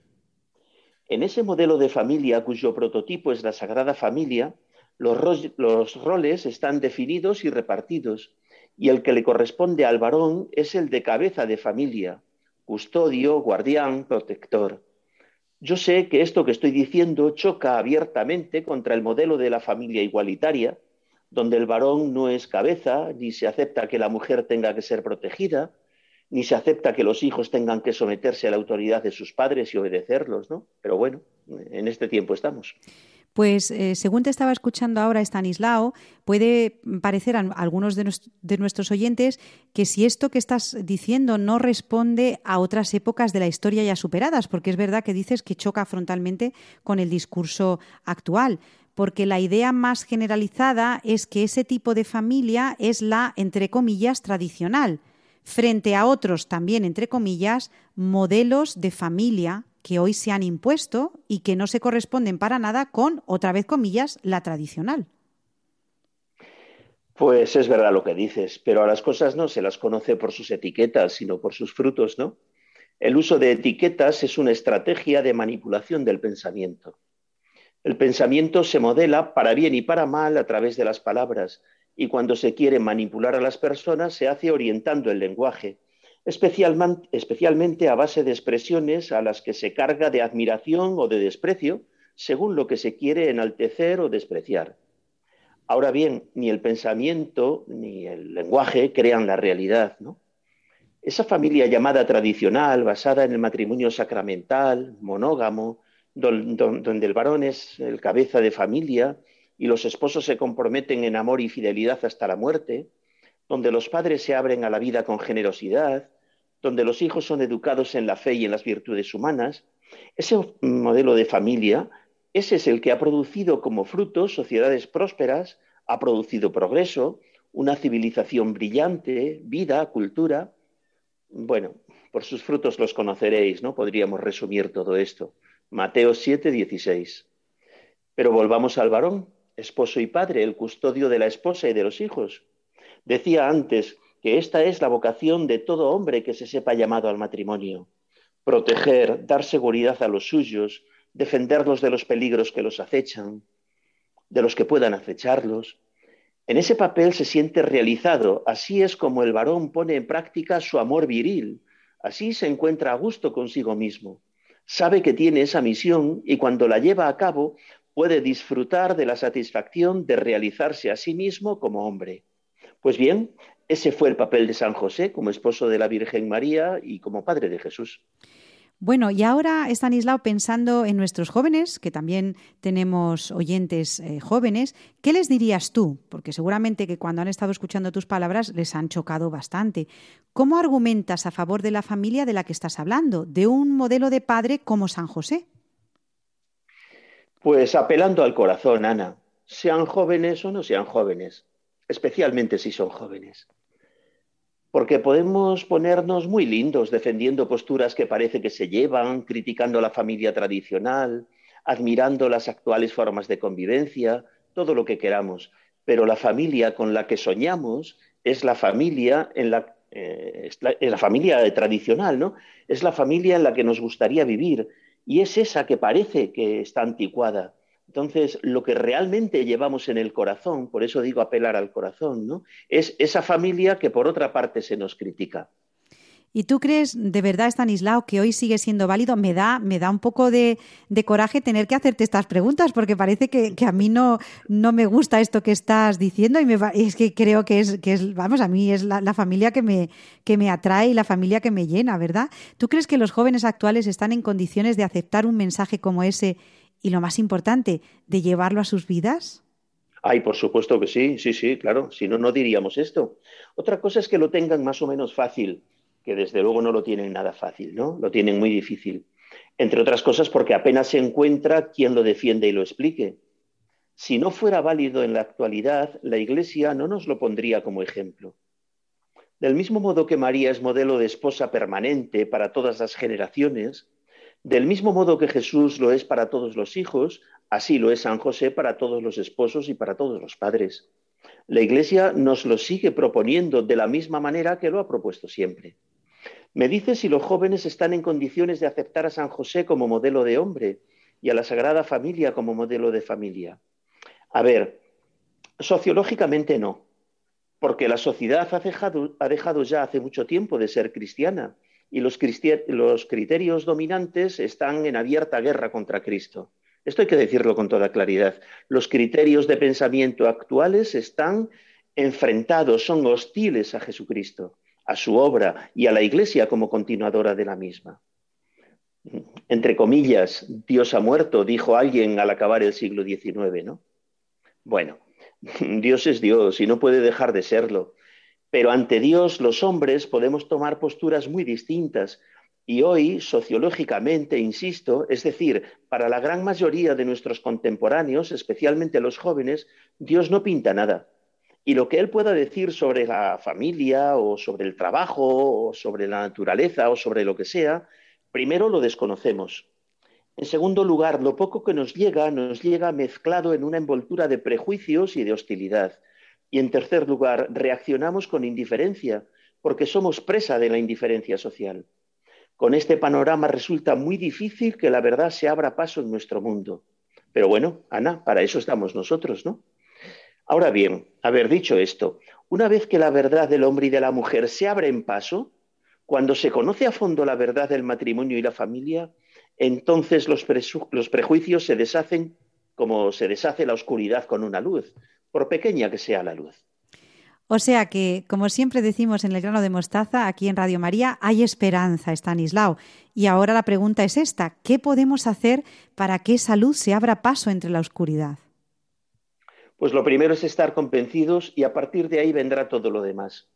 [SPEAKER 6] En ese modelo de familia cuyo prototipo es la Sagrada Familia, los, los, roles están definidos y repartidos, y el que le corresponde al varón es el de cabeza de familia, custodio, guardián, protector. Yo sé que esto que estoy diciendo choca abiertamente contra el modelo de la familia igualitaria, donde el varón no es cabeza, ni se acepta que la mujer tenga que ser protegida, ni se acepta que los hijos tengan que someterse a la autoridad de sus padres y obedecerlos, ¿no? Pero bueno, en este tiempo estamos.
[SPEAKER 1] Pues eh, según te estaba escuchando ahora, Stanislao, puede parecer a algunos de, de, nuestros oyentes que si esto que estás diciendo no responde a otras épocas de la historia ya superadas, porque es verdad que dices que choca frontalmente con el discurso actual porque la idea más generalizada es que ese tipo de familia es la, entre comillas, tradicional, frente a otros también, entre comillas, modelos de familia que hoy se han impuesto y que no se corresponden para nada con, otra vez comillas, la tradicional.
[SPEAKER 6] Pues es verdad lo que dices, pero a las cosas no se las conoce por sus etiquetas, sino por sus frutos, ¿no? El uso de etiquetas es una estrategia de manipulación del pensamiento. El pensamiento se modela para bien y para mal a través de las palabras, y cuando se quiere manipular a las personas se hace orientando el lenguaje, especialmente a base de expresiones a las que se carga de admiración o de desprecio, según lo que se quiere enaltecer o despreciar. Ahora bien, ni el pensamiento ni el lenguaje crean la realidad. ¿no? Esa familia llamada tradicional, basada en el matrimonio sacramental, monógamo, donde el varón es el cabeza de familia y los esposos se comprometen en amor y fidelidad hasta la muerte, donde los padres se abren a la vida con generosidad, donde los hijos son educados en la fe y en las virtudes humanas, ese modelo de familia, ese es el que ha producido como fruto sociedades prósperas, ha producido progreso, una civilización brillante, vida, cultura. Bueno, por sus frutos los conoceréis, ¿no? Podríamos resumir todo esto. Mateo 7, 16. Pero volvamos al varón, esposo y padre, el custodio de la esposa y de los hijos. Decía antes que esta es la vocación de todo hombre que se sepa llamado al matrimonio. Proteger, dar seguridad a los suyos, defenderlos de los peligros que los acechan, de los que puedan acecharlos. En ese papel se siente realizado, así es como el varón pone en práctica su amor viril, así se encuentra a gusto consigo mismo. Sabe que tiene esa misión y cuando la lleva a cabo puede disfrutar de la satisfacción de realizarse a sí mismo como hombre. Pues bien, ese fue el papel de San José como esposo de la Virgen María y como padre de Jesús.
[SPEAKER 1] Bueno, y ahora, Stanislao, pensando en nuestros jóvenes, que también tenemos oyentes eh, jóvenes, ¿qué les dirías tú? Porque seguramente que cuando han estado escuchando tus palabras les han chocado bastante. ¿Cómo argumentas a favor de la familia de la que estás hablando, de un modelo de padre como San José?
[SPEAKER 6] Pues apelando al corazón, Ana, sean jóvenes o no sean jóvenes especialmente si son jóvenes. Porque podemos ponernos muy lindos defendiendo posturas que parece que se llevan, criticando la familia tradicional, admirando las actuales formas de convivencia, todo lo que queramos. Pero la familia con la que soñamos es la familia en la eh, es la, familia tradicional, ¿no? Es la familia en la que nos gustaría vivir y es esa que parece que está anticuada. Entonces, lo que realmente llevamos en el corazón, por eso digo apelar al corazón, ¿no? Es esa familia que por otra parte se nos critica.
[SPEAKER 1] ¿Y tú crees de verdad, Stanislao, que hoy sigue siendo válido? Me da, me da un poco de, coraje tener que hacerte estas preguntas, porque parece que, a mí no, no me gusta esto que estás diciendo y me es que creo que es, que es, vamos, a mí es la, familia que me, que me atrae y la familia que me llena, ¿verdad? ¿Tú crees que los jóvenes actuales están en condiciones de aceptar un mensaje como ese y, lo más importante, de llevarlo a sus vidas?
[SPEAKER 6] Ay, por supuesto que sí, sí, sí, claro, si no, no diríamos esto. Otra cosa es que lo tengan más o menos fácil que desde luego no lo tienen nada fácil, ¿no? Lo tienen muy difícil. Entre otras cosas porque apenas se encuentra quien lo defiende y lo explique. Si no fuera válido en la actualidad, la Iglesia no nos lo pondría como ejemplo. Del mismo modo que María es modelo de esposa permanente para todas las generaciones, del mismo modo que Jesús lo es para todos los hijos, así lo es San José para todos los esposos y para todos los padres. La Iglesia nos lo sigue proponiendo de la misma manera que lo ha propuesto siempre. Me dice si los jóvenes están en condiciones de aceptar a San José como modelo de hombre y a la Sagrada Familia como modelo de familia. A ver, sociológicamente no, porque la sociedad ha dejado, ya hace mucho tiempo de ser cristiana y los, criterios dominantes están en abierta guerra contra Cristo. Esto hay que decirlo con toda claridad. Los criterios de pensamiento actuales están enfrentados, son hostiles a Jesucristo a su obra y a la Iglesia como continuadora de la misma. Entre comillas, Dios ha muerto, dijo alguien al acabar el siglo XIX, ¿no? Bueno, *laughs* Dios es Dios y no puede dejar de serlo, pero ante Dios los hombres podemos tomar posturas muy distintas y hoy, sociológicamente, insisto, es decir, para la gran mayoría de nuestros contemporáneos, especialmente los jóvenes, Dios no pinta nada y lo que él pueda decir sobre la familia o sobre el trabajo o sobre la naturaleza o sobre lo que sea, primero lo desconocemos. En segundo lugar, lo poco que nos llega nos llega mezclado en una envoltura de prejuicios y de hostilidad. Y en tercer lugar, reaccionamos con indiferencia, porque somos presa de la indiferencia social. Con este panorama resulta muy difícil que la verdad se abra paso en nuestro mundo. Pero bueno, Ana, para eso estamos nosotros, ¿no? Ahora bien, haber dicho esto, una vez que la verdad del hombre y de la mujer se abre en paso, cuando se conoce a fondo la verdad del matrimonio y la familia, entonces los, los prejuicios se deshacen como se deshace la oscuridad con una luz, por pequeña que sea la luz.
[SPEAKER 1] O sea que, como siempre decimos en el grano de mostaza, aquí en Radio María, hay esperanza, Stanislao. Y ahora la pregunta es esta, ¿qué podemos hacer para que esa luz se abra paso entre la oscuridad?
[SPEAKER 6] Pues lo primero es estar convencidos y a partir de ahí vendrá todo lo demás.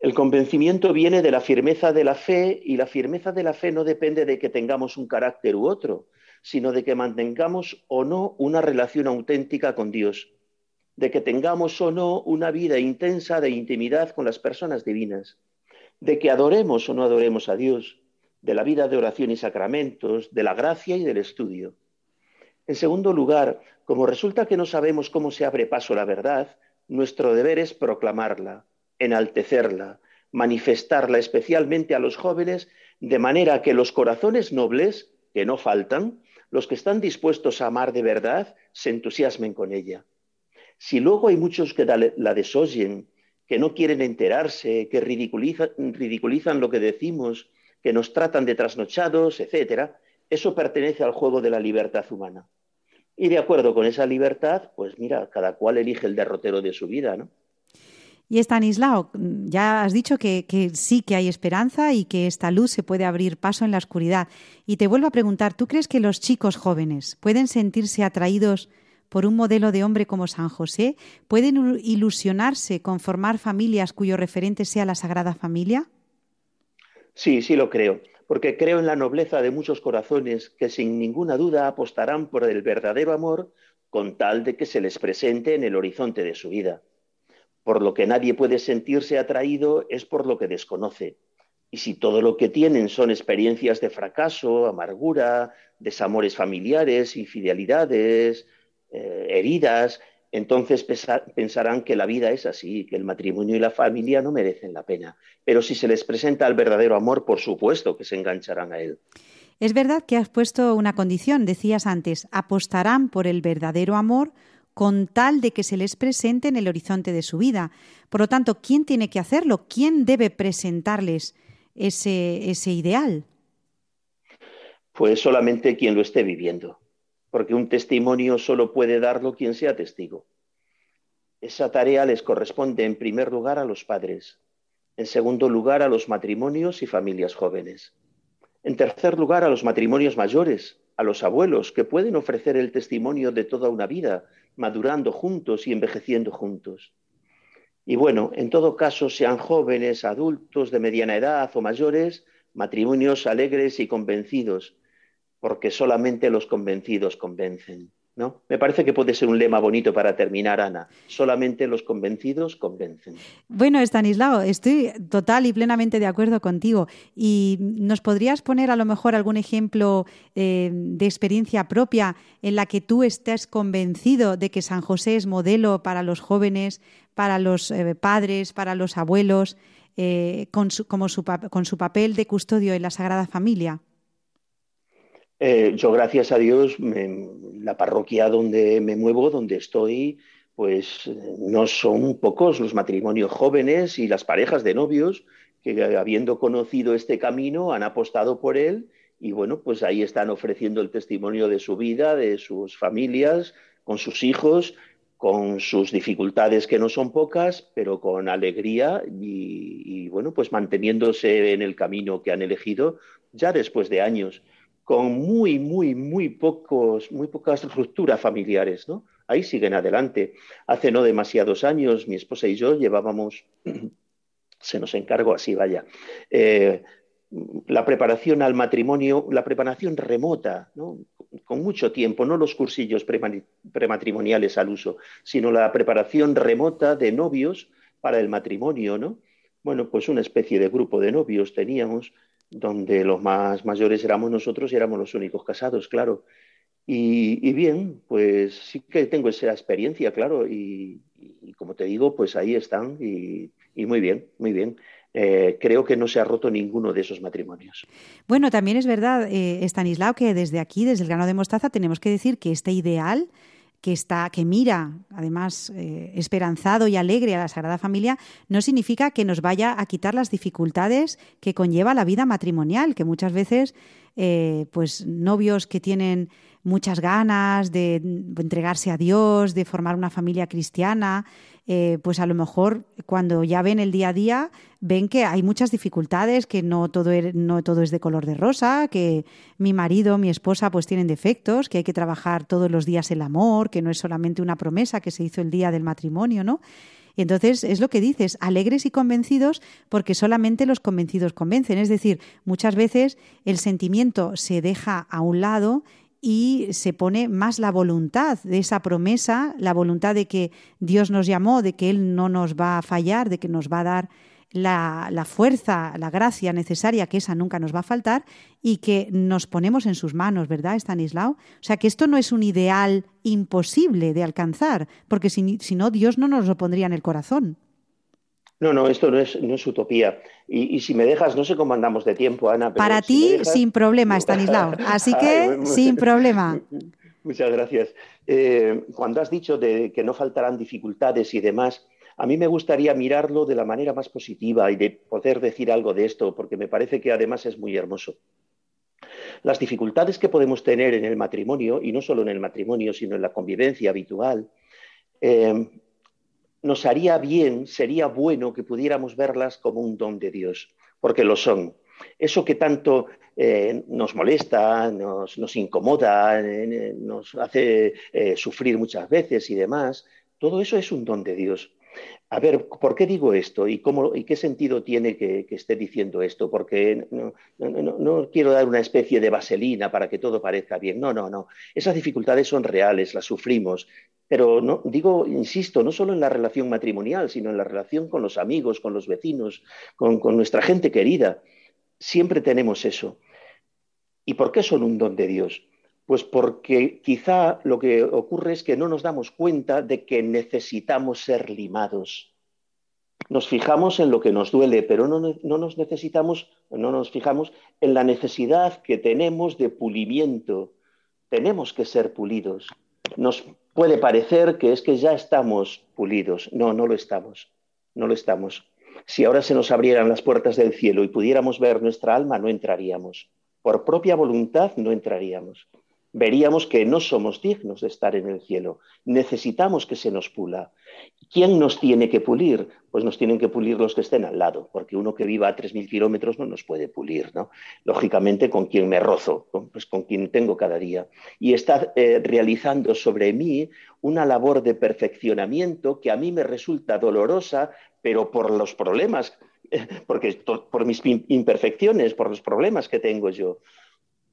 [SPEAKER 6] El convencimiento viene de la firmeza de la fe y la firmeza de la fe no depende de que tengamos un carácter u otro, sino de que mantengamos o no una relación auténtica con Dios, de que tengamos o no una vida intensa de intimidad con las personas divinas, de que adoremos o no adoremos a Dios, de la vida de oración y sacramentos, de la gracia y del estudio. En segundo lugar, como resulta que no sabemos cómo se abre paso la verdad, nuestro deber es proclamarla, enaltecerla, manifestarla especialmente a los jóvenes, de manera que los corazones nobles, que no faltan, los que están dispuestos a amar de verdad, se entusiasmen con ella. Si luego hay muchos que la desoyen, que no quieren enterarse, que ridiculizan, lo que decimos, que nos tratan de trasnochados, etc., eso pertenece al juego de la libertad humana. Y de acuerdo con esa libertad, pues mira, cada cual elige el derrotero de su vida, ¿no?
[SPEAKER 1] Y Estanislao, ya has dicho que, sí que hay esperanza y que esta luz se puede abrir paso en la oscuridad. Y te vuelvo a preguntar, ¿tú crees que los chicos jóvenes pueden sentirse atraídos por un modelo de hombre como San José? ¿Pueden ilusionarse con formar familias cuyo referente sea la Sagrada Familia?
[SPEAKER 6] Sí, sí lo creo porque creo en la nobleza de muchos corazones que sin ninguna duda apostarán por el verdadero amor con tal de que se les presente en el horizonte de su vida. Por lo que nadie puede sentirse atraído es por lo que desconoce. Y si todo lo que tienen son experiencias de fracaso, amargura, desamores familiares, infidelidades, eh, heridas, entonces pensarán que la vida es así, que el matrimonio y la familia no merecen la pena. Pero si se les presenta el verdadero amor, por supuesto que se engancharán a él.
[SPEAKER 1] Es verdad que has puesto una condición, decías antes, apostarán por el verdadero amor con tal de que se les presente en el horizonte de su vida. Por lo tanto, ¿quién tiene que hacerlo? ¿Quién debe presentarles ese, ese ideal?
[SPEAKER 6] Pues solamente quien lo esté viviendo, porque un testimonio solo puede darlo quien sea testigo. Esa tarea les corresponde en primer lugar a los padres, en segundo lugar a los matrimonios y familias jóvenes, en tercer lugar a los matrimonios mayores, a los abuelos que pueden ofrecer el testimonio de toda una vida, madurando juntos y envejeciendo juntos. Y bueno, en todo caso, sean jóvenes, adultos, de mediana edad o mayores, matrimonios alegres y convencidos, porque solamente los convencidos convencen. ¿No? Me parece que puede ser un lema bonito para terminar, Ana. Solamente los convencidos convencen.
[SPEAKER 1] Bueno, Estanislao, estoy total y plenamente de acuerdo contigo. ¿Y nos podrías poner a lo mejor algún ejemplo eh, de experiencia propia en la que tú estés convencido de que San José es modelo para los jóvenes, para los eh, padres, para los abuelos, eh, con, como con su papel de custodio en la Sagrada Familia?
[SPEAKER 6] Eh, yo, gracias a Dios, la parroquia donde me muevo, donde estoy, pues no son pocos los matrimonios jóvenes y las parejas de novios que habiendo conocido este camino han apostado por él y bueno, pues ahí están ofreciendo el testimonio de su vida, de sus familias, con sus hijos, con sus dificultades que no son pocas, pero con alegría y, y bueno, pues manteniéndose en el camino que han elegido ya después de años con muy, muy, muy pocos, muy pocas rupturas familiares, ¿no? Ahí siguen adelante. Hace no demasiados años, mi esposa y yo llevábamos, *clears throat* se nos encargó así, vaya, eh, la preparación al matrimonio, la preparación remota, ¿no? con mucho tiempo, no los cursillos prematrimoniales al uso, sino la preparación remota de novios para el matrimonio, ¿no? Bueno, pues una especie de grupo de novios teníamos donde los más mayores éramos nosotros y éramos los únicos casados, claro. Y, bien, pues sí que tengo esa experiencia, claro, y, como te digo, pues ahí están y, muy bien, muy bien. Eh, creo que no se ha roto ninguno de esos matrimonios.
[SPEAKER 1] Bueno, también es verdad, eh, Stanislao, que desde aquí, desde el grano de mostaza, tenemos que decir que este ideal que está, que mira, además, eh, esperanzado y alegre a la Sagrada Familia, no significa que nos vaya a quitar las dificultades que conlleva la vida matrimonial, que muchas veces, eh, pues, novios que tienen muchas ganas de entregarse a Dios, de formar una familia cristiana, eh, pues a lo mejor cuando ya ven el día a día, ven que hay muchas dificultades, que no todo, er, no todo es de color de rosa, que mi marido, mi esposa, pues tienen defectos, que hay que trabajar todos los días el amor, que no es solamente una promesa que se hizo el día del matrimonio, ¿no? Y entonces es lo que dices, alegres y convencidos porque solamente los convencidos convencen. Es decir, muchas veces el sentimiento se deja a un lado y se pone más la voluntad de esa promesa, la voluntad de que Dios nos llamó, de que Él no nos va a fallar, de que nos va a dar la, la, fuerza, la gracia necesaria, que esa nunca nos va a faltar, y que nos ponemos en sus manos, ¿verdad, Stanislao? O sea, que esto no es un ideal imposible de alcanzar, porque si, si no, Dios no nos lo pondría en el corazón.
[SPEAKER 6] No, no, esto no es, no es utopía. Y, si me dejas, no sé cómo andamos de tiempo, Ana.
[SPEAKER 1] Para ti, sin problema, Stanislao. *laughs* Así que, sin problema. *laughs*
[SPEAKER 6] Muchas gracias. Eh, cuando has dicho de que no faltarán dificultades y demás, a mí me gustaría mirarlo de la manera más positiva y de poder decir algo de esto, porque me parece que además es muy hermoso. Las dificultades que podemos tener en el matrimonio, y no solo en el matrimonio, sino en la convivencia habitual, eh, nos haría bien, sería bueno que pudiéramos verlas como un don de Dios, porque lo son. Eso que tanto eh, nos molesta, nos, incomoda, eh, nos hace eh, sufrir muchas veces y demás, todo eso es un don de Dios. A ver, ¿por qué digo esto y, cómo, y qué sentido tiene que, esté diciendo esto? Porque no, quiero dar una especie de vaselina para que todo parezca bien. No, no, no. Esas dificultades son reales, las sufrimos. Pero no, digo, insisto, no solo en la relación matrimonial, sino en la relación con los amigos, con los vecinos, con, nuestra gente querida. Siempre tenemos eso. ¿Y por qué son un don de Dios? Pues porque quizá lo que ocurre es que no nos damos cuenta de que necesitamos ser limados. Nos fijamos en lo que nos duele, pero no, nos necesitamos, no nos fijamos en la necesidad que tenemos de pulimiento. Tenemos que ser pulidos. Nos puede parecer que es que ya estamos pulidos. No, no lo estamos. No lo estamos. Si ahora se nos abrieran las puertas del cielo y pudiéramos ver nuestra alma, no entraríamos. Por propia voluntad no entraríamos veríamos que no somos dignos de estar en el cielo. Necesitamos que se nos pula. ¿Quién nos tiene que pulir? Pues nos tienen que pulir los que estén al lado, porque uno que viva a 3.000 kilómetros no nos puede pulir, ¿no? Lógicamente, con quien me rozo, pues con quien tengo cada día. Y está eh, realizando sobre mí una labor de perfeccionamiento que a mí me resulta dolorosa, pero por los problemas, *laughs* porque por mis imperfecciones, por los problemas que tengo yo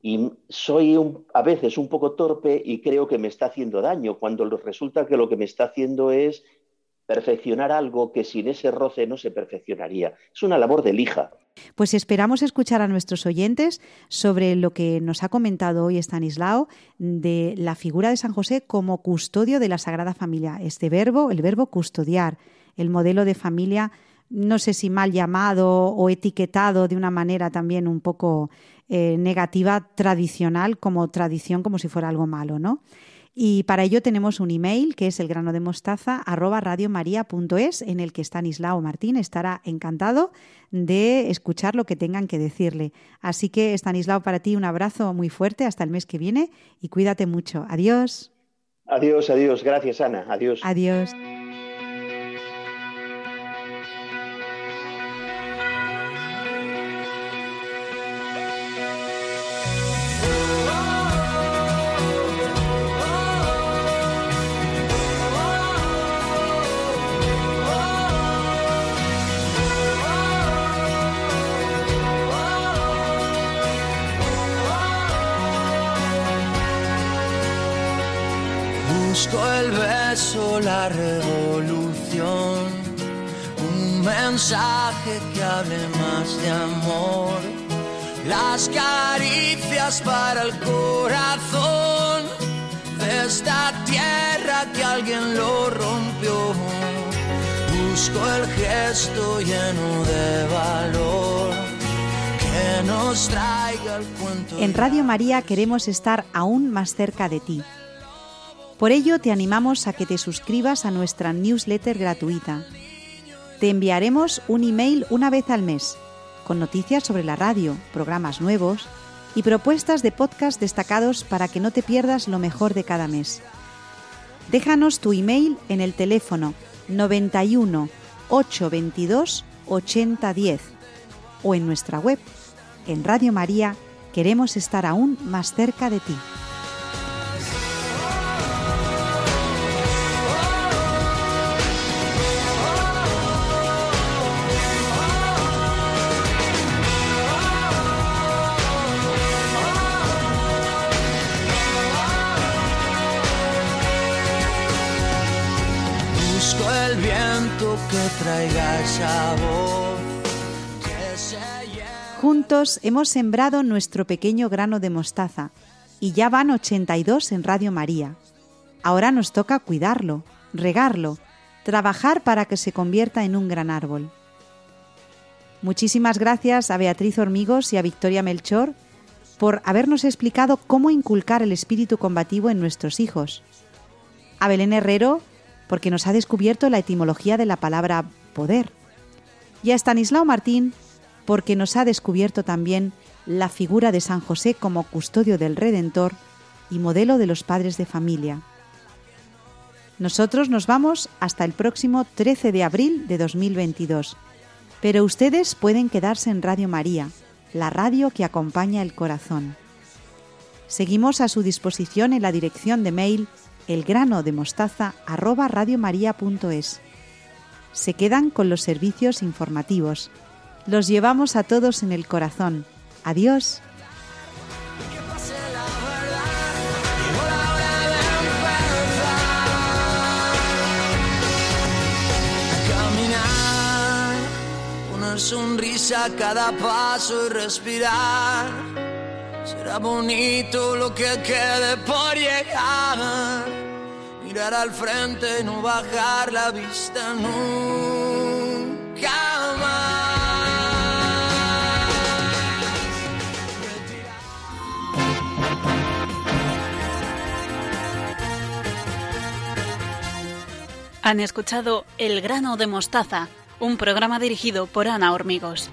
[SPEAKER 6] y soy a veces un poco torpe y creo que me está haciendo daño, cuando resulta que lo que me está haciendo es perfeccionar algo que sin ese roce no se perfeccionaría. Es una labor de lija.
[SPEAKER 1] Pues esperamos escuchar a nuestros oyentes sobre lo que nos ha comentado hoy Stanislao de la figura de San José como custodio de la Sagrada Familia. Este verbo, el verbo custodiar, el modelo de familia no sé si mal llamado o etiquetado de una manera también un poco eh, negativa tradicional como tradición, como si fuera algo malo, ¿no? Y para ello tenemos un email que es el grano de mostaza radiomaria.es en el que Stanislao Martín estará encantado de escuchar lo que tengan que decirle. Así que Stanislao, para ti un abrazo muy fuerte hasta el mes que viene y cuídate mucho. Adiós.
[SPEAKER 6] Adiós, adiós. Gracias, Ana. Adiós.
[SPEAKER 1] Adiós.
[SPEAKER 7] La revolución, un mensaje que hable más de amor, las caricias para el corazón de esta tierra que alguien lo rompió. Busco el gesto lleno de valor. Que nos traiga el cuento
[SPEAKER 1] en Radio María queremos estar aún más cerca de ti por ello te animamos a que te suscribas a nuestra newsletter gratuita. Te enviaremos un email una vez al mes, con noticias sobre la radio, programas nuevos y propuestas de podcast destacados para que no te pierdas lo mejor de cada mes. Déjanos tu email en el teléfono 91 822 8010 o en nuestra web. En Radio María queremos estar aún más cerca de ti. Juntos hemos sembrado nuestro pequeño grano de mostaza y ya van 82 en Radio María. Ahora nos toca cuidarlo, regarlo, trabajar para que se convierta en un gran árbol. Muchísimas gracias a Beatriz Hormigos y a Victoria Melchor por habernos explicado cómo inculcar el espíritu combativo en nuestros hijos. A Belén Herrero porque nos ha descubierto la etimología de la palabra poder. Y a Stanislao Martín, porque nos ha descubierto también la figura de San José como custodio del Redentor y modelo de los padres de familia. Nosotros nos vamos hasta el próximo 13 de abril de 2022, pero ustedes pueden quedarse en Radio María, la radio que acompaña el corazón. Seguimos a su disposición en la dirección de mail elgrano de mostaza arroba radiomaria.es. Se quedan con los servicios informativos. Los llevamos a todos en el corazón. Adiós.
[SPEAKER 7] Sonrisa cada paso y respirar Será bonito lo que quede por llegar. Mirar al frente y no bajar la vista nunca más.
[SPEAKER 8] Han escuchado El grano de mostaza, un programa dirigido por Ana Hormigos.